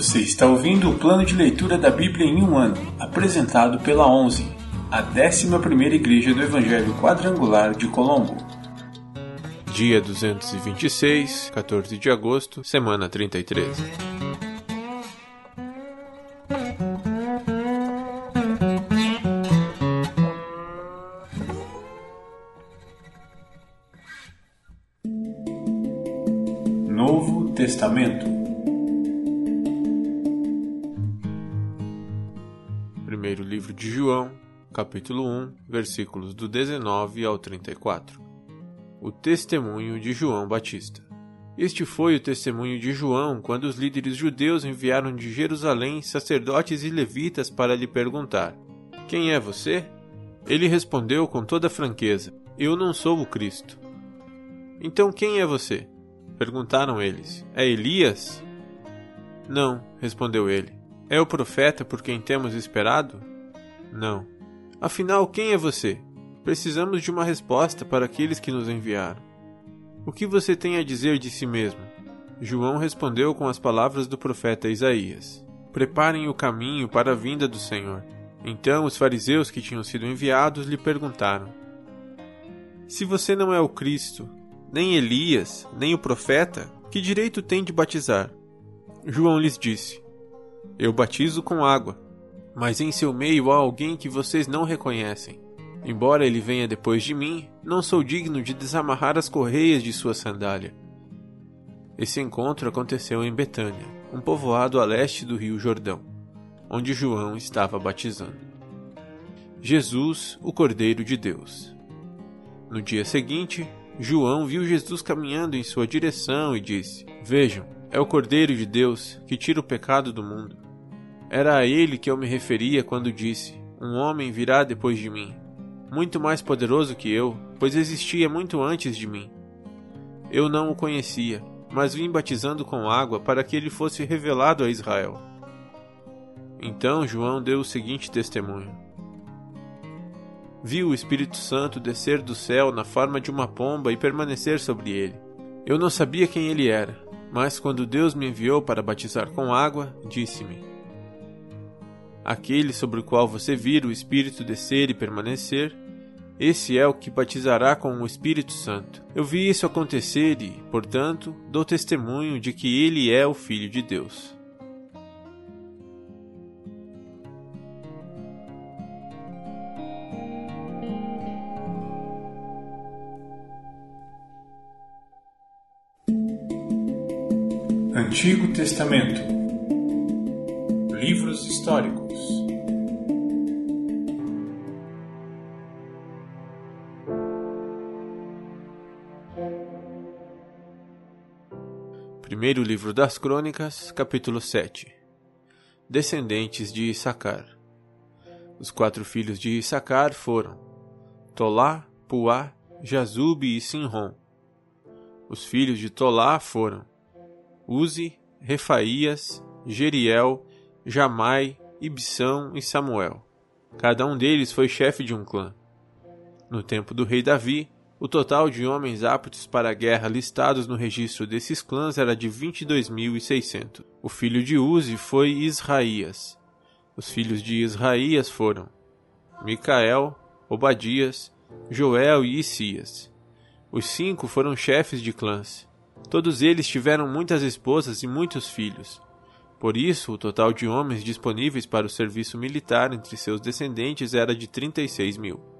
Você está ouvindo o plano de leitura da Bíblia em um ano, apresentado pela 11, a 11ª Igreja do Evangelho Quadrangular de Colombo. Dia 226, 14 de agosto, semana 33. Novo Testamento livro de João, capítulo 1, versículos do 19 ao 34. O testemunho de João Batista. Este foi o testemunho de João quando os líderes judeus enviaram de Jerusalém sacerdotes e levitas para lhe perguntar: Quem é você? Ele respondeu com toda franqueza: Eu não sou o Cristo. Então quem é você? Perguntaram eles: É Elias? Não, respondeu ele. É o profeta por quem temos esperado? Não. Afinal, quem é você? Precisamos de uma resposta para aqueles que nos enviaram. O que você tem a dizer de si mesmo? João respondeu com as palavras do profeta Isaías: Preparem o caminho para a vinda do Senhor. Então os fariseus que tinham sido enviados lhe perguntaram: Se você não é o Cristo, nem Elias, nem o profeta, que direito tem de batizar? João lhes disse: Eu batizo com água, mas em seu meio há alguém que vocês não reconhecem. Embora ele venha depois de mim, não sou digno de desamarrar as correias de sua sandália. Esse encontro aconteceu em Betânia, um povoado a leste do rio Jordão, onde João estava batizando. Jesus, o Cordeiro de Deus. No dia seguinte, João viu Jesus caminhando em sua direção e disse: Vejam, é o Cordeiro de Deus que tira o pecado do mundo. Era a ele que eu me referia quando disse: Um homem virá depois de mim, muito mais poderoso que eu, pois existia muito antes de mim. Eu não o conhecia, mas vim batizando com água para que ele fosse revelado a Israel. Então João deu o seguinte testemunho: viu o Espírito Santo descer do céu na forma de uma pomba e permanecer sobre ele. Eu não sabia quem ele era, mas quando Deus me enviou para batizar com água, disse-me: Aquele sobre o qual você vira o Espírito descer e permanecer, esse é o que batizará com o Espírito Santo. Eu vi isso acontecer e, portanto, dou testemunho de que ele é o Filho de Deus. Antigo Testamento Livros históricos Primeiro livro das Crônicas, capítulo 7 Descendentes de Issacar Os quatro filhos de Issacar foram Tolá, Puá, Jazube e Sinrom. Os filhos de Tolá foram Uzi, Refaías, Jeriel, Jamai, Ibsão e Samuel. Cada um deles foi chefe de um clã. No tempo do rei Davi, o total de homens aptos para a guerra listados no registro desses clãs era de 22.600. O filho de Uzi foi Israías. Os filhos de Israías foram Micael, Obadias, Joel e Isias. Os cinco foram chefes de clãs. Todos eles tiveram muitas esposas e muitos filhos. Por isso, o total de homens disponíveis para o serviço militar entre seus descendentes era de 36 mil.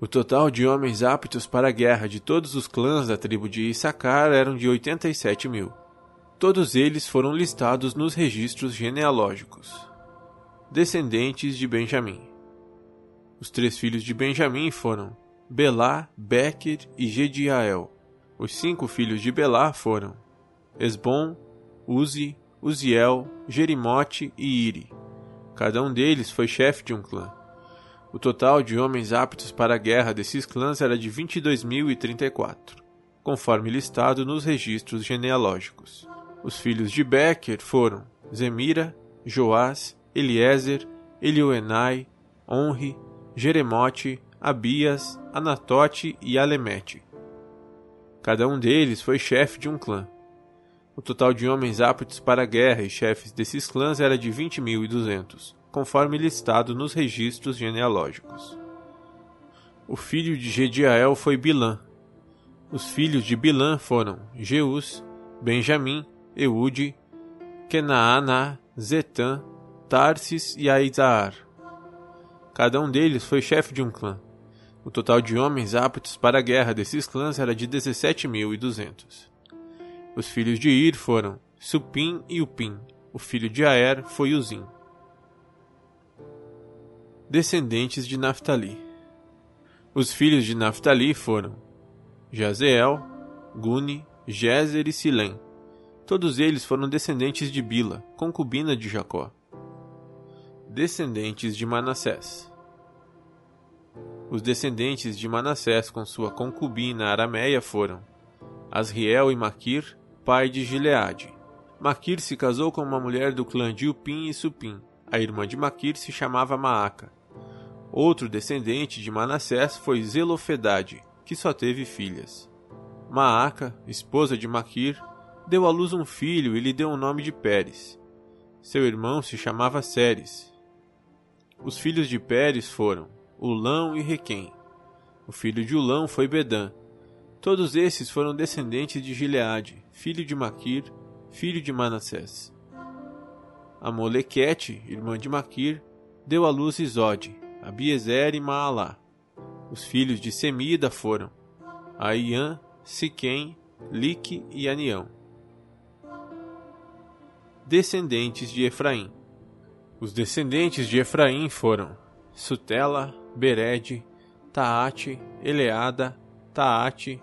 O total de homens aptos para a guerra de todos os clãs da tribo de Issacar eram de 87 mil. Todos eles foram listados nos registros genealógicos. Descendentes de Benjamim. Os três filhos de Benjamim foram Belá, Becker e Gediael. Os cinco filhos de Belá foram Esbom, Uzi, Uziel, Jerimote e Iri. Cada um deles foi chefe de um clã. O total de homens aptos para a guerra desses clãs era de 22.034, conforme listado nos registros genealógicos. Os filhos de Becker foram Zemira, Joás, Eliezer, Elioenai, Onri, Jeremote, Abias, Anatote e Alemete. Cada um deles foi chefe de um clã. O total de homens aptos para a guerra e chefes desses clãs era de 20.200, conforme listado nos registros genealógicos. O filho de Gediael foi Bilã. Os filhos de Bilã foram Jeus, Benjamim, Eude, Kenaaná, Zetã, Tarsis e Aizaar. Cada um deles foi chefe de um clã. O total de homens aptos para a guerra desses clãs era de 17.200. Os filhos de Ir foram Supim e Upim. O filho de Aer foi Uzim. Descendentes de Naphtali. Os filhos de Naphtali foram Jazeel, Guni, Jezer e Silém. Todos eles foram descendentes de Bila, concubina de Jacó. Descendentes de Manassés. Os descendentes de Manassés com sua concubina Arameia foram Asriel e Maquir, pai de Gileade. Maquir se casou com uma mulher do clã de Upim e Supim. A irmã de Maquir se chamava Maaca. Outro descendente de Manassés foi Zelofedade, que só teve filhas. Maaca, esposa de Maquir, deu à luz um filho e lhe deu o nome de Pérez. Seu irmão se chamava Ceres. Os filhos de Pérez foram Ulão e Requém. O filho de Ulão foi Bedã. Todos esses foram descendentes de Gileade, filho de Maquir, filho de Manassés. A Molequete, irmã de Maquir, deu à luz Isode, Abiezer e Maalá. Os filhos de Semida foram Aian, Siquém, Lique e Anião descendentes de Efraim. Os descendentes de Efraim foram Sutela, Bered, Taate, Eleada, Taate,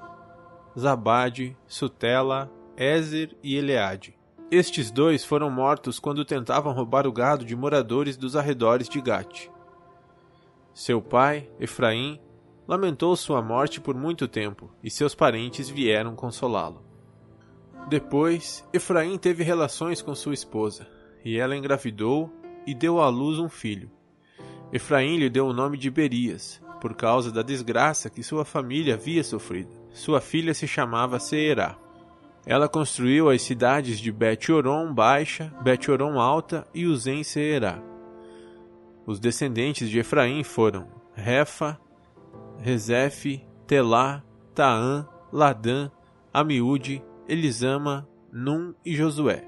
Zabade, Sutela, Ezer e Eleade. Estes dois foram mortos quando tentavam roubar o gado de moradores dos arredores de Gate. Seu pai, Efraim, lamentou sua morte por muito tempo, e seus parentes vieram consolá-lo. Depois, Efraim teve relações com sua esposa, e ela engravidou e deu à luz um filho. Efraim lhe deu o nome de Berias, por causa da desgraça que sua família havia sofrido. Sua filha se chamava Seerá. Ela construiu as cidades de Bet-Oron Baixa, Bet-Oron Alta e Uzem Seerá. Os descendentes de Efraim foram Refa, Rezef, Telá, Taã, Ladã, Amiúde, Elisama, Num e Josué.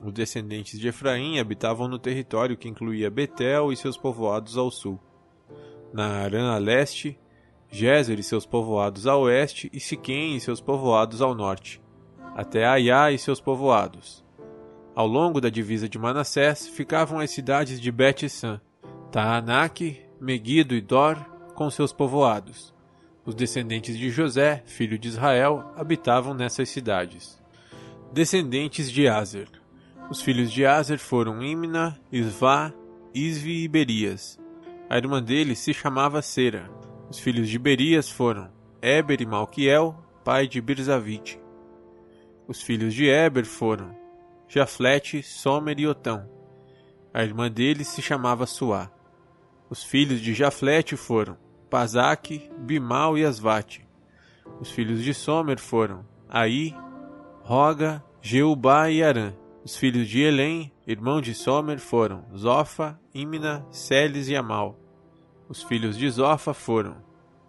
Os descendentes de Efraim habitavam no território que incluía Betel e seus povoados ao sul, Naarã a leste, Gézer e seus povoados a oeste e Siquém e seus povoados ao norte, até Aiá e seus povoados. Ao longo da divisa de Manassés ficavam as cidades de Bet-San, Taanac, Megido e Dor com seus povoados, os descendentes de José, filho de Israel, habitavam nessas cidades. Descendentes de Azer. Os filhos de Azer foram Imna, Isvá, Isvi e Berias. A irmã deles se chamava Sera. Os filhos de Berias foram Eber e Malquiel, pai de Birzavite. Os filhos de Eber foram Jaflete, Somer e Otão. A irmã deles se chamava Suá. Os filhos de Jaflete foram Pazac, Bimal e Asvate. Os filhos de Somer foram Aí, Roga, Jeubá e Arã. Os filhos de Elém, irmão de Somer, foram Zofa, Imna, Celes e Amal. Os filhos de Zofa foram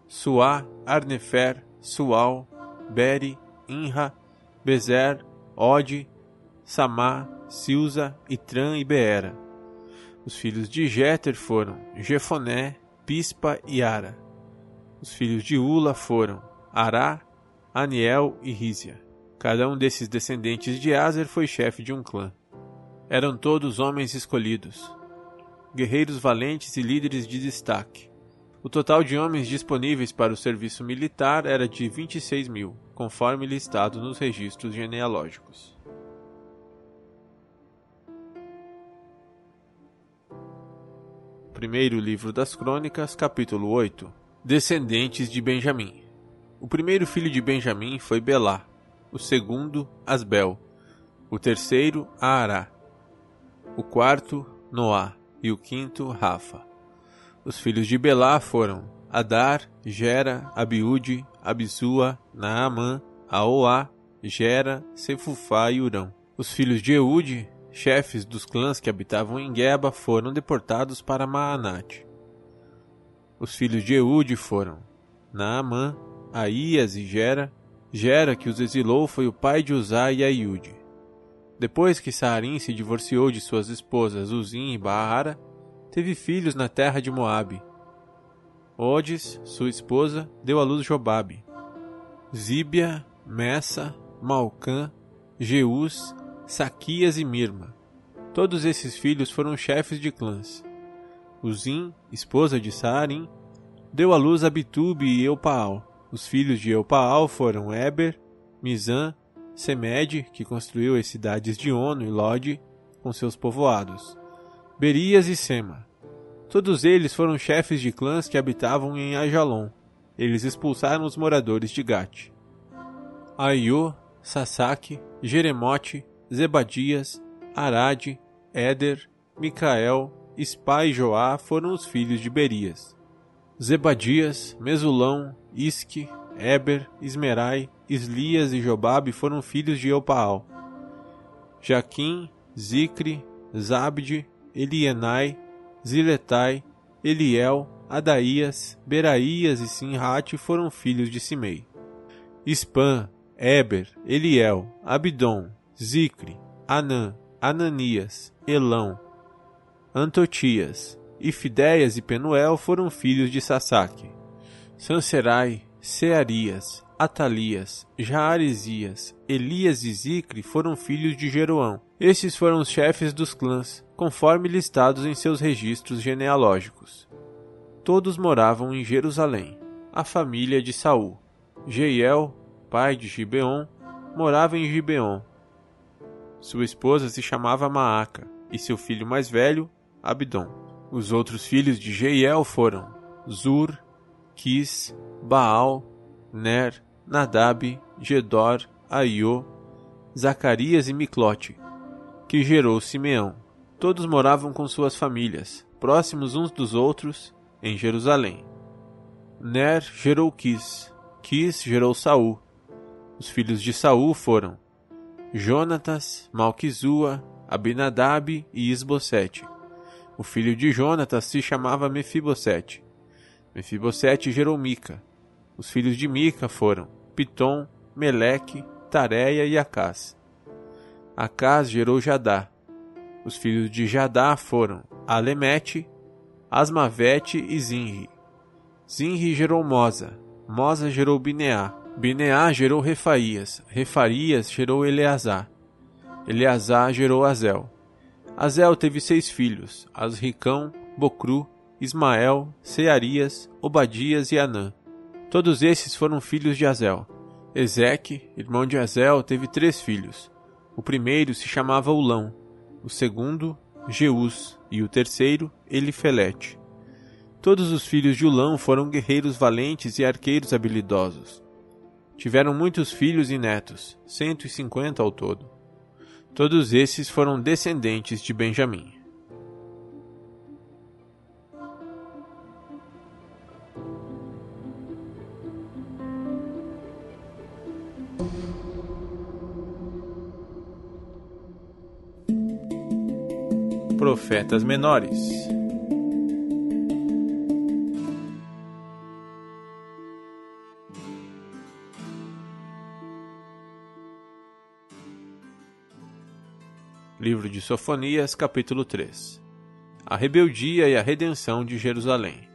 Suá, Arnefer, Sual, Beri, Inra, Bezer, Ode, Samá, Silza, Itran e Beera. Os filhos de Jéter foram Jefoné, Pispa e Ara. Os filhos de Ula foram Ará, Aniel e Rízia. Cada um desses descendentes de Azer foi chefe de um clã. Eram todos homens escolhidos, guerreiros valentes e líderes de destaque. O total de homens disponíveis para o serviço militar era de 26 mil, conforme listado nos registros genealógicos. Primeiro livro das Crônicas, capítulo 8 Descendentes de Benjamim O primeiro filho de Benjamim foi Belá, o segundo, Asbel, o terceiro, Aará, o quarto, Noá e o quinto, Rafa. Os filhos de Belá foram Adar, Gera, Abiúde, Abisua, Naamã, Aoá, Gera, Sefufá e Urão. Os filhos de Eude, chefes dos clãs que habitavam em Geba, foram deportados para Maanate. Os filhos de Eude foram Naamã, Aías e Gera. Gera, que os exilou, foi o pai de Uzá e Aiude. Depois que Saarim se divorciou de suas esposas Uzim e Baara, teve filhos na terra de Moabe. Odes, sua esposa, deu à luz Jobabe. Zíbia, Messa, Malcã, Jeus, Saquias e Mirma. Todos esses filhos foram chefes de clãs. Uzim, esposa de Saarim, deu à luz Abitube e Eupaal. Os filhos de Eupaal foram Eber, Mizan, Semed, que construiu as cidades de Ono e Lode, com seus povoados, Berias e Sema. Todos eles foram chefes de clãs que habitavam em Ajalon. Eles expulsaram os moradores de Gat. Aiô, Sasaki, Jeremote, Zebadias, Arade, Éder, Micael, Spa e Joá foram os filhos de Berias. Zebadias, Mesulão, Isque, Eber, Ismerai, Islias e Jobabe foram filhos de Eupaal. Jaquim, Zicre, Zabde, Elienai, Ziletai, Eliel, Adaías, Beraías e Sinrate foram filhos de Simei. Ispan, Eber, Eliel, Abdon, Zicre, Anã, Ananias, Elão, Antotias, Ifidéias e Penuel foram filhos de Sasaque. Sanserai, Searias, Atalias, Jaaresias, Elias e Zicre foram filhos de Jeroão. Estes foram os chefes dos clãs, conforme listados em seus registros genealógicos. Todos moravam em Jerusalém. A família de Saul. Jeiel, pai de Gibeon, morava em Gibeon. Sua esposa se chamava Maaca, e seu filho mais velho, Abdon. Os outros filhos de Jeiel foram Zur, Quis, Baal, Ner, Nadab, Gedor, Aiô, Zacarias e Miclote, que gerou Simeão. Todos moravam com suas famílias, próximos uns dos outros, em Jerusalém. Ner gerou Quis, Quis gerou Saul. Os filhos de Saul foram Jonatas, Malquizua, Abinadab e Isbosete. O filho de Jonatas se chamava Mefibosete. Mefibosete gerou Mica. Os filhos de Mica foram Pitom, Meleque, Tareia e Acás. Acás gerou Jadá. Os filhos de Jadá foram Alemete, Asmavete e Zinri. Zinri gerou Mosa. Mosa gerou Bineá. Bineá gerou Refaías. Refarias gerou Eleazar. Eleazar gerou Azel. Azel teve seis filhos: Asricão, Bocru, Ismael, Searias, Obadias e Anã. Todos esses foram filhos de Azel. Ezeque, irmão de Azel, teve três filhos. O primeiro se chamava Ulão, o segundo, Jeus, e o terceiro, Elifelete. Todos os filhos de Ulão foram guerreiros valentes e arqueiros habilidosos. Tiveram muitos filhos e netos, cento e cinquenta ao todo. Todos esses foram descendentes de Benjamim. Profetas menores Livro de Sofonias, capítulo 3 A rebeldia e a redenção de Jerusalém.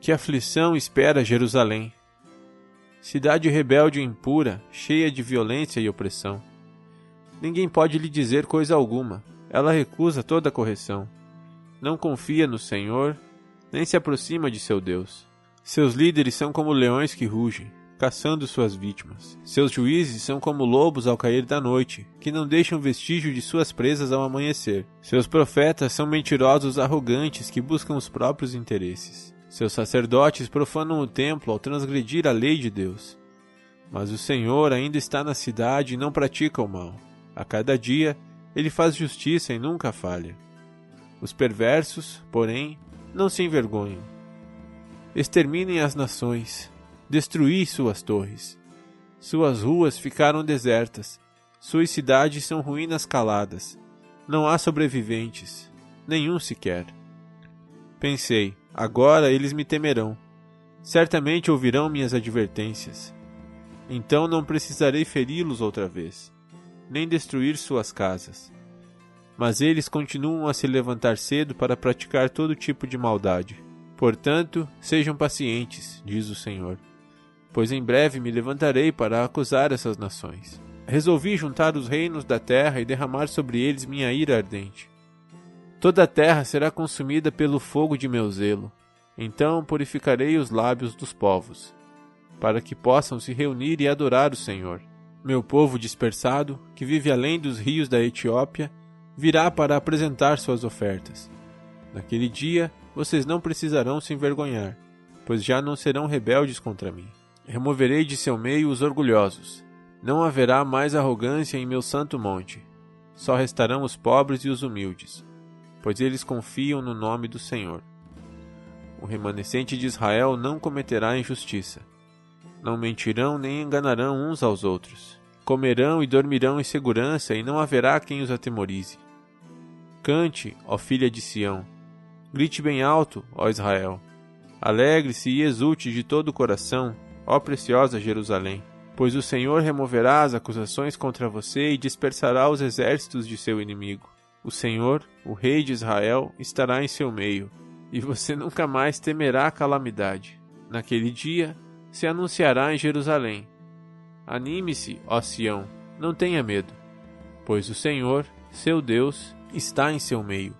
Que aflição espera Jerusalém? Cidade rebelde e impura, cheia de violência e opressão. Ninguém pode lhe dizer coisa alguma, ela recusa toda correção. Não confia no Senhor, nem se aproxima de seu Deus. Seus líderes são como leões que rugem caçando suas vítimas. Seus juízes são como lobos ao cair da noite, que não deixam vestígio de suas presas ao amanhecer. Seus profetas são mentirosos arrogantes que buscam os próprios interesses. Seus sacerdotes profanam o templo ao transgredir a lei de Deus. Mas o Senhor ainda está na cidade e não pratica o mal. A cada dia, ele faz justiça e nunca falha. Os perversos, porém, não se envergonham. Exterminem as nações, destruí suas torres. Suas ruas ficaram desertas, suas cidades são ruínas caladas. Não há sobreviventes, nenhum sequer. Pensei, agora eles me temerão. Certamente ouvirão minhas advertências. Então não precisarei feri-los outra vez, nem destruir suas casas. Mas eles continuam a se levantar cedo para praticar todo tipo de maldade. Portanto, sejam pacientes, diz o Senhor, pois em breve me levantarei para acusar essas nações. Resolvi juntar os reinos da terra e derramar sobre eles minha ira ardente. Toda a terra será consumida pelo fogo de meu zelo. Então purificarei os lábios dos povos para que possam se reunir e adorar o Senhor. Meu povo dispersado, que vive além dos rios da Etiópia, virá para apresentar suas ofertas. Naquele dia, vocês não precisarão se envergonhar, pois já não serão rebeldes contra mim. Removerei de seu meio os orgulhosos. Não haverá mais arrogância em meu santo monte. Só restarão os pobres e os humildes, pois eles confiam no nome do Senhor. O remanescente de Israel não cometerá injustiça não mentirão nem enganarão uns aos outros. Comerão e dormirão em segurança, e não haverá quem os atemorize. Cante, ó filha de Sião. Grite bem alto, ó Israel. Alegre-se e exulte de todo o coração, ó preciosa Jerusalém. Pois o Senhor removerá as acusações contra você e dispersará os exércitos de seu inimigo. O Senhor, o Rei de Israel, estará em seu meio, e você nunca mais temerá calamidade. Naquele dia, se anunciará em Jerusalém. Anime-se, ó Sião, não tenha medo, pois o Senhor, seu Deus, está em seu meio.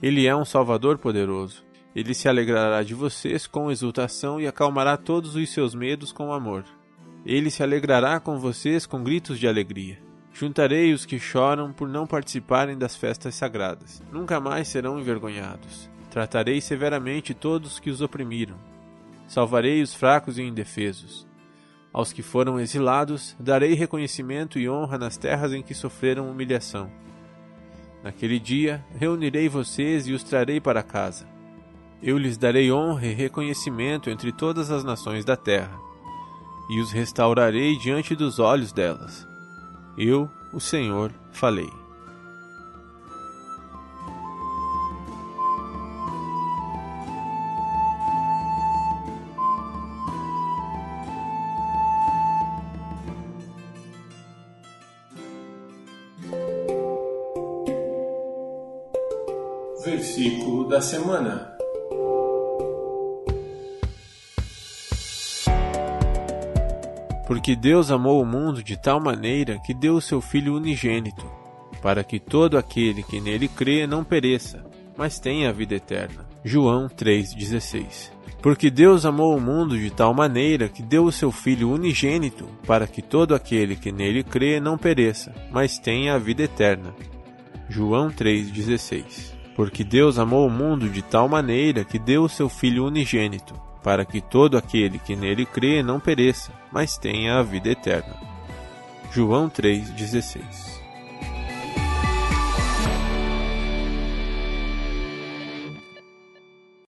Ele é um Salvador poderoso. Ele se alegrará de vocês com exultação e acalmará todos os seus medos com amor. Ele se alegrará com vocês com gritos de alegria. Juntarei os que choram por não participarem das festas sagradas. Nunca mais serão envergonhados. Tratarei severamente todos que os oprimiram salvarei os fracos e indefesos. Aos que foram exilados, darei reconhecimento e honra nas terras em que sofreram humilhação. Naquele dia, reunirei vocês e os trarei para casa. Eu lhes darei honra e reconhecimento entre todas as nações da terra, e os restaurarei diante dos olhos delas. Eu, o Senhor, falei. Versículo da semana. Porque Deus amou o mundo de tal maneira que deu o seu Filho unigênito, para que todo aquele que nele crê não pereça, mas tenha a vida eterna. João 3,16 Porque Deus amou o mundo de tal maneira que deu o seu Filho unigênito, para que todo aquele que nele crê não pereça, mas tenha a vida eterna. João 3,16 porque Deus amou o mundo de tal maneira que deu o seu Filho unigênito, para que todo aquele que nele crê não pereça, mas tenha a vida eterna. João 3,16